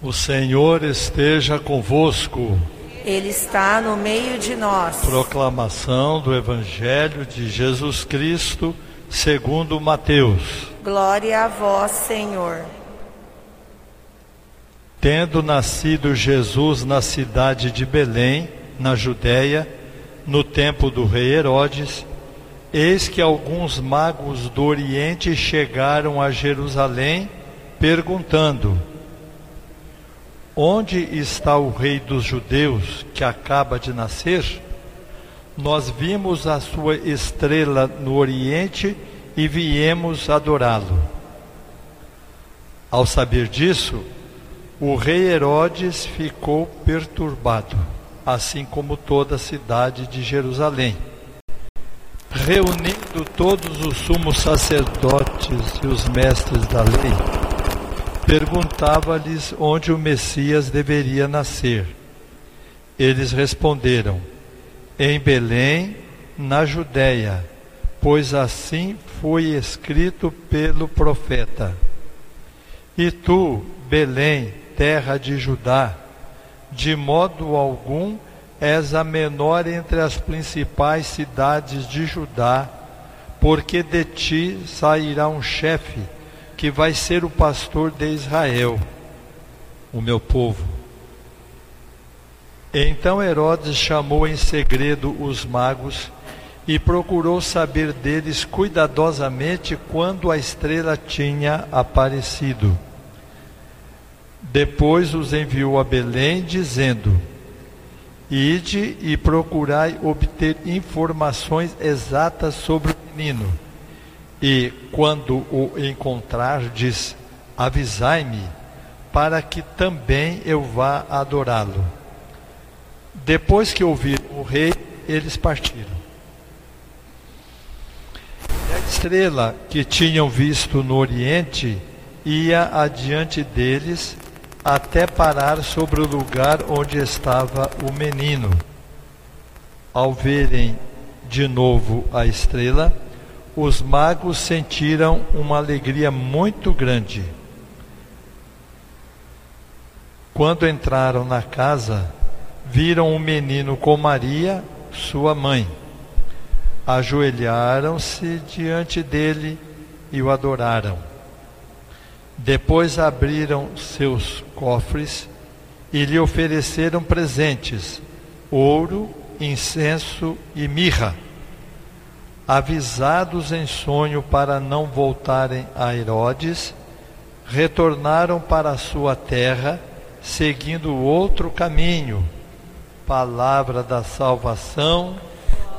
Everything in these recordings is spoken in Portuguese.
O Senhor esteja convosco. Ele está no meio de nós. Proclamação do Evangelho de Jesus Cristo, segundo Mateus. Glória a vós, Senhor. Tendo nascido Jesus na cidade de Belém, na Judéia, no tempo do rei Herodes, eis que alguns magos do Oriente chegaram a Jerusalém, perguntando: Onde está o rei dos judeus que acaba de nascer? Nós vimos a sua estrela no Oriente e viemos adorá-lo. Ao saber disso, o rei Herodes ficou perturbado, assim como toda a cidade de Jerusalém. Reunindo todos os sumos sacerdotes e os mestres da lei, perguntava-lhes onde o Messias deveria nascer. Eles responderam: Em Belém, na Judéia, pois assim foi escrito pelo profeta. E tu, Belém, terra de Judá, de modo algum és a menor entre as principais cidades de Judá, porque de ti sairá um chefe que vai ser o pastor de Israel, o meu povo. Então Herodes chamou em segredo os magos e procurou saber deles cuidadosamente quando a estrela tinha aparecido. Depois os enviou a Belém, dizendo: Ide e procurai obter informações exatas sobre o menino e quando o encontrardes, avisai-me, para que também eu vá adorá-lo. Depois que ouviram o rei, eles partiram. E a estrela que tinham visto no oriente ia adiante deles até parar sobre o lugar onde estava o menino. Ao verem de novo a estrela, os magos sentiram uma alegria muito grande. Quando entraram na casa, viram o menino com Maria, sua mãe. Ajoelharam-se diante dele e o adoraram. Depois abriram seus cofres e lhe ofereceram presentes: ouro, incenso e mirra avisados em sonho para não voltarem a Herodes, retornaram para a sua terra, seguindo outro caminho. Palavra da salvação.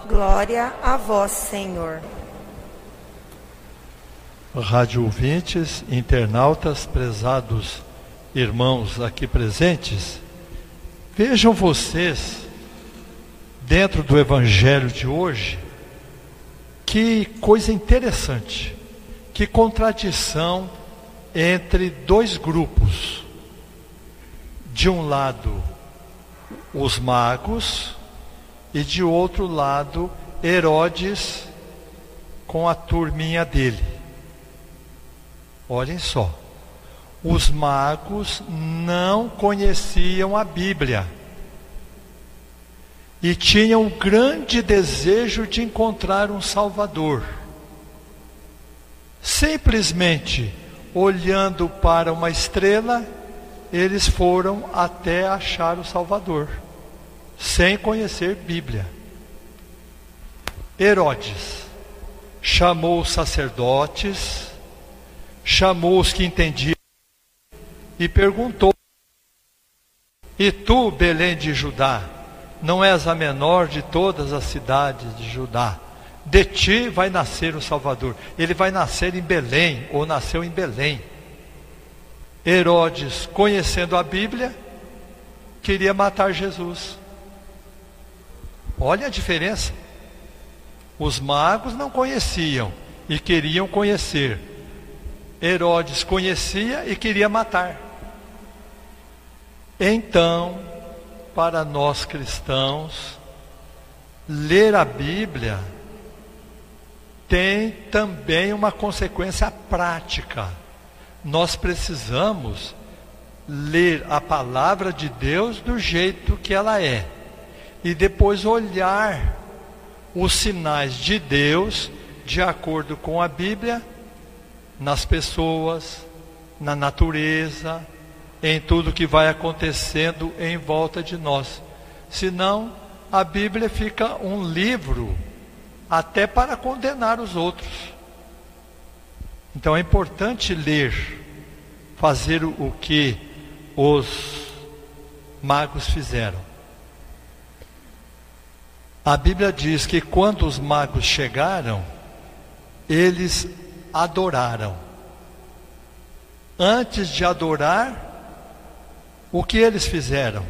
Glória a vós, Senhor. Rádio ouvintes, internautas, prezados irmãos aqui presentes, vejam vocês, dentro do Evangelho de hoje, que coisa interessante, que contradição entre dois grupos. De um lado, os magos, e de outro lado, Herodes com a turminha dele. Olhem só, os magos não conheciam a Bíblia e tinham um grande desejo de encontrar um Salvador. Simplesmente olhando para uma estrela, eles foram até achar o Salvador, sem conhecer Bíblia. Herodes chamou os sacerdotes, chamou os que entendiam e perguntou: E tu, Belém de Judá, não és a menor de todas as cidades de Judá. De ti vai nascer o Salvador. Ele vai nascer em Belém, ou nasceu em Belém. Herodes, conhecendo a Bíblia, queria matar Jesus. Olha a diferença. Os magos não conheciam e queriam conhecer. Herodes conhecia e queria matar. Então, para nós cristãos, ler a Bíblia tem também uma consequência prática. Nós precisamos ler a palavra de Deus do jeito que ela é e depois olhar os sinais de Deus de acordo com a Bíblia nas pessoas, na natureza, em tudo que vai acontecendo em volta de nós. Senão, a Bíblia fica um livro até para condenar os outros. Então é importante ler, fazer o que os magos fizeram. A Bíblia diz que quando os magos chegaram, eles adoraram. Antes de adorar, o que eles fizeram?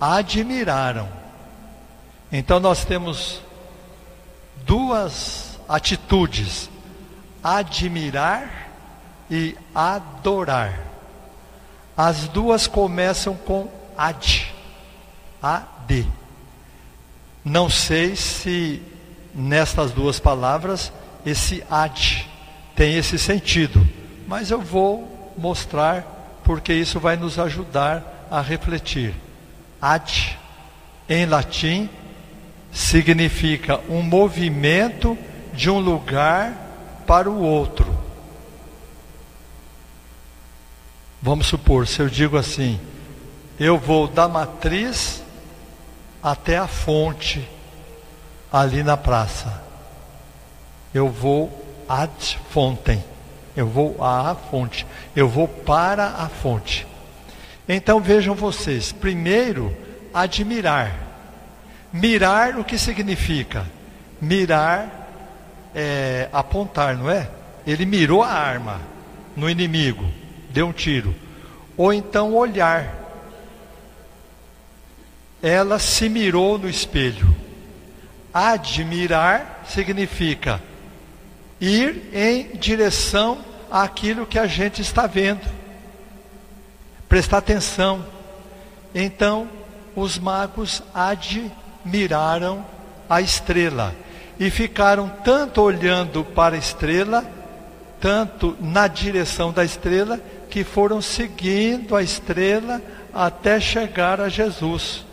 Admiraram. Então nós temos duas atitudes: admirar e adorar. As duas começam com ad, ad. Não sei se nestas duas palavras esse ad tem esse sentido, mas eu vou mostrar porque isso vai nos ajudar a refletir. Ad, em latim, significa um movimento de um lugar para o outro. Vamos supor, se eu digo assim, eu vou da matriz até a fonte, ali na praça. Eu vou ad fontem. Eu vou à fonte. Eu vou para a fonte. Então vejam vocês. Primeiro, admirar. Mirar o que significa? Mirar é apontar, não é? Ele mirou a arma no inimigo, deu um tiro. Ou então olhar. Ela se mirou no espelho. Admirar significa ir em direção àquilo que a gente está vendo. Prestar atenção. Então, os magos admiraram a estrela e ficaram tanto olhando para a estrela, tanto na direção da estrela, que foram seguindo a estrela até chegar a Jesus.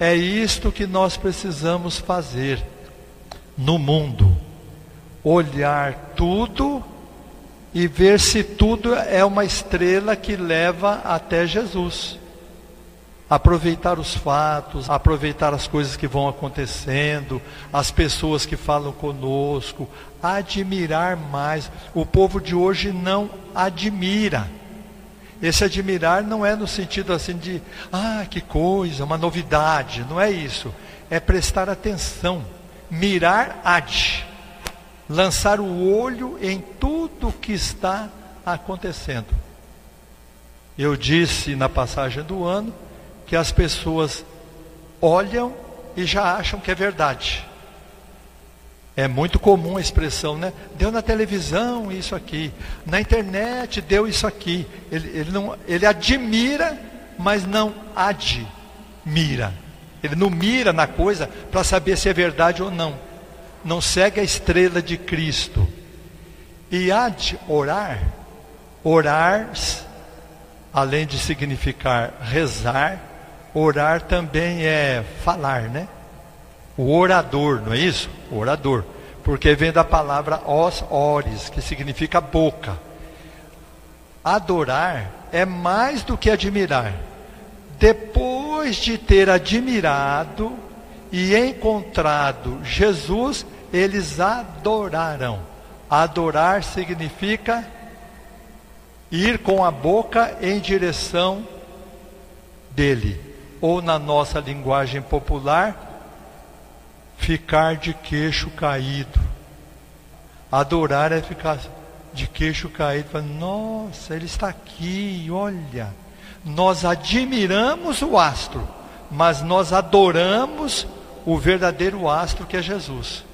É isto que nós precisamos fazer no mundo olhar tudo e ver se tudo é uma estrela que leva até Jesus. Aproveitar os fatos, aproveitar as coisas que vão acontecendo, as pessoas que falam conosco, admirar mais. O povo de hoje não admira. Esse admirar não é no sentido assim de, ah, que coisa, uma novidade. Não é isso. É prestar atenção. Mirar ad lançar o olho em tudo que está acontecendo. Eu disse na passagem do ano que as pessoas olham e já acham que é verdade. É muito comum a expressão, né? Deu na televisão isso aqui, na internet deu isso aqui. Ele, ele, não, ele admira, mas não admira. Ele não mira na coisa para saber se é verdade ou não não segue a estrela de Cristo. E há de orar, orar, além de significar rezar, orar também é falar, né? O orador, não é isso? O orador. Porque vem da palavra os ores, que significa boca. Adorar é mais do que admirar. Depois de ter admirado e encontrado Jesus, eles adoraram. Adorar significa ir com a boca em direção dele, ou na nossa linguagem popular, ficar de queixo caído. Adorar é ficar de queixo caído, nossa, ele está aqui, olha. Nós admiramos o astro, mas nós adoramos o verdadeiro astro que é Jesus.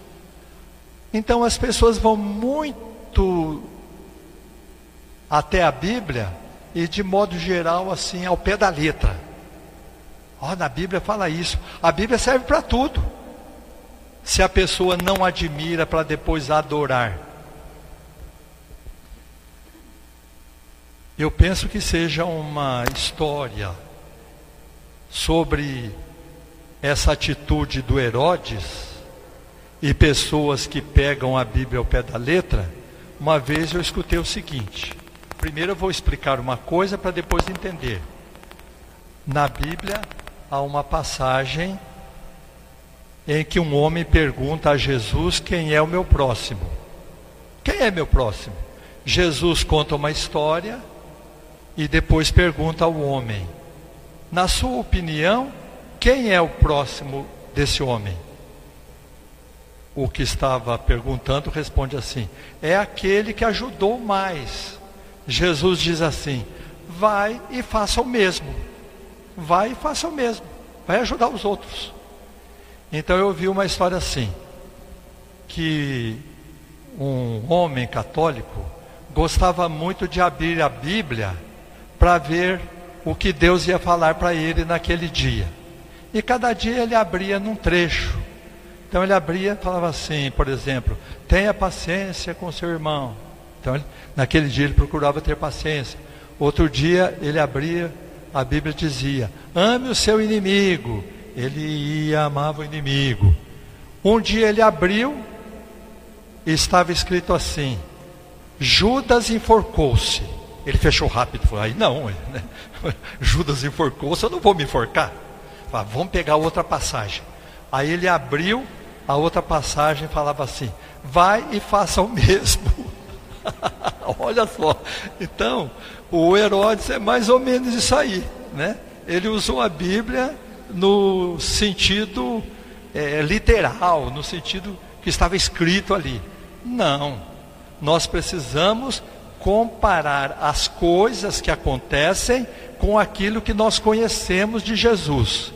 Então as pessoas vão muito até a Bíblia e de modo geral assim ao pé da letra. Ó, oh, na Bíblia fala isso. A Bíblia serve para tudo. Se a pessoa não admira para depois adorar. Eu penso que seja uma história sobre essa atitude do Herodes e pessoas que pegam a Bíblia ao pé da letra. Uma vez eu escutei o seguinte: primeiro eu vou explicar uma coisa para depois entender. Na Bíblia há uma passagem em que um homem pergunta a Jesus quem é o meu próximo. Quem é meu próximo? Jesus conta uma história e depois pergunta ao homem: Na sua opinião, quem é o próximo desse homem? O que estava perguntando responde assim: É aquele que ajudou mais. Jesus diz assim: Vai e faça o mesmo. Vai e faça o mesmo. Vai ajudar os outros. Então eu vi uma história assim: que um homem católico gostava muito de abrir a Bíblia para ver o que Deus ia falar para ele naquele dia. E cada dia ele abria num trecho. Então ele abria e falava assim, por exemplo, tenha paciência com seu irmão. Então ele, naquele dia ele procurava ter paciência. Outro dia ele abria, a Bíblia dizia: ame o seu inimigo. Ele ia amava o inimigo. Um dia ele abriu e estava escrito assim: Judas enforcou-se. Ele fechou rápido, falou: aí não, né? Judas enforcou-se, eu não vou me enforcar. Falei, vamos pegar outra passagem. Aí ele abriu, a outra passagem falava assim: vai e faça o mesmo. Olha só. Então, o Herodes é mais ou menos isso aí, né? Ele usou a Bíblia no sentido é, literal, no sentido que estava escrito ali. Não. Nós precisamos comparar as coisas que acontecem com aquilo que nós conhecemos de Jesus.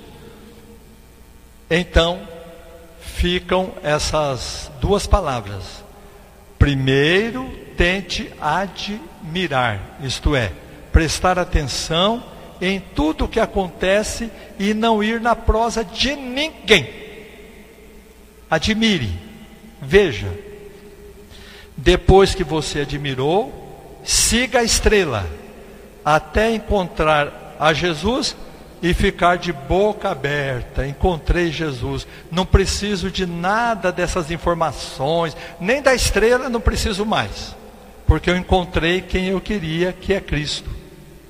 Então, ficam essas duas palavras. Primeiro, tente admirar, isto é, prestar atenção em tudo o que acontece e não ir na prosa de ninguém. Admire, veja. Depois que você admirou, siga a estrela até encontrar a Jesus e ficar de boca aberta. Encontrei Jesus. Não preciso de nada dessas informações, nem da estrela, não preciso mais, porque eu encontrei quem eu queria, que é Cristo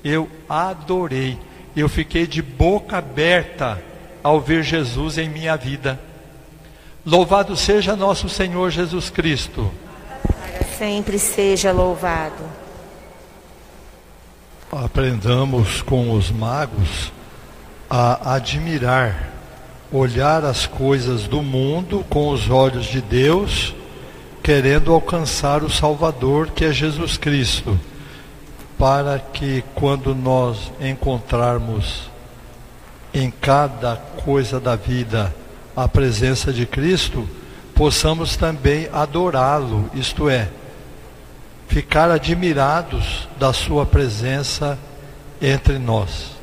eu adorei. Eu fiquei de boca aberta ao ver Jesus em minha vida. Louvado seja nosso Senhor Jesus Cristo. Sempre seja louvado. Aprendamos com os magos a admirar, olhar as coisas do mundo com os olhos de Deus, querendo alcançar o Salvador que é Jesus Cristo para que quando nós encontrarmos em cada coisa da vida a presença de Cristo, possamos também adorá-lo, isto é, ficar admirados da sua presença entre nós.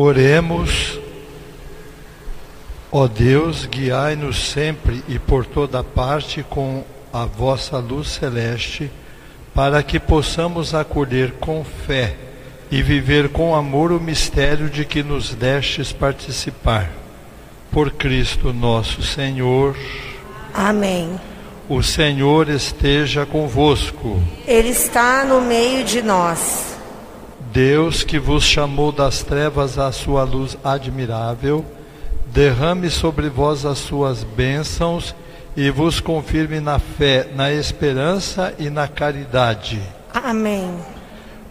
Oremos, ó Deus, guiai-nos sempre e por toda parte com a vossa luz celeste para que possamos acolher com fé e viver com amor o mistério de que nos destes participar. Por Cristo nosso Senhor. Amém. O Senhor esteja convosco. Ele está no meio de nós. Deus que vos chamou das trevas à sua luz admirável, derrame sobre vós as suas bênçãos e vos confirme na fé, na esperança e na caridade. Amém.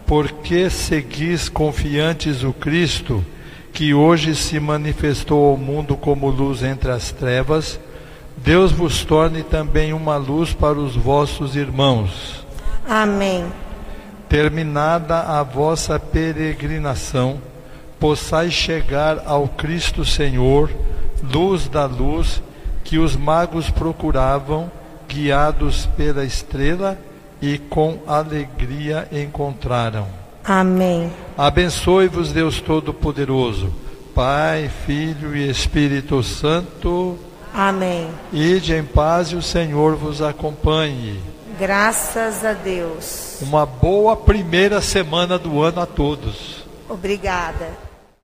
Porque seguis confiantes o Cristo, que hoje se manifestou ao mundo como luz entre as trevas, Deus vos torne também uma luz para os vossos irmãos. Amém. Terminada a vossa peregrinação, possais chegar ao Cristo Senhor, luz da luz, que os magos procuravam, guiados pela estrela, e com alegria encontraram. Amém. Abençoe-vos, Deus Todo-Poderoso, Pai, Filho e Espírito Santo. Amém. Ide em paz e o Senhor vos acompanhe. Graças a Deus. Uma boa primeira semana do ano a todos. Obrigada.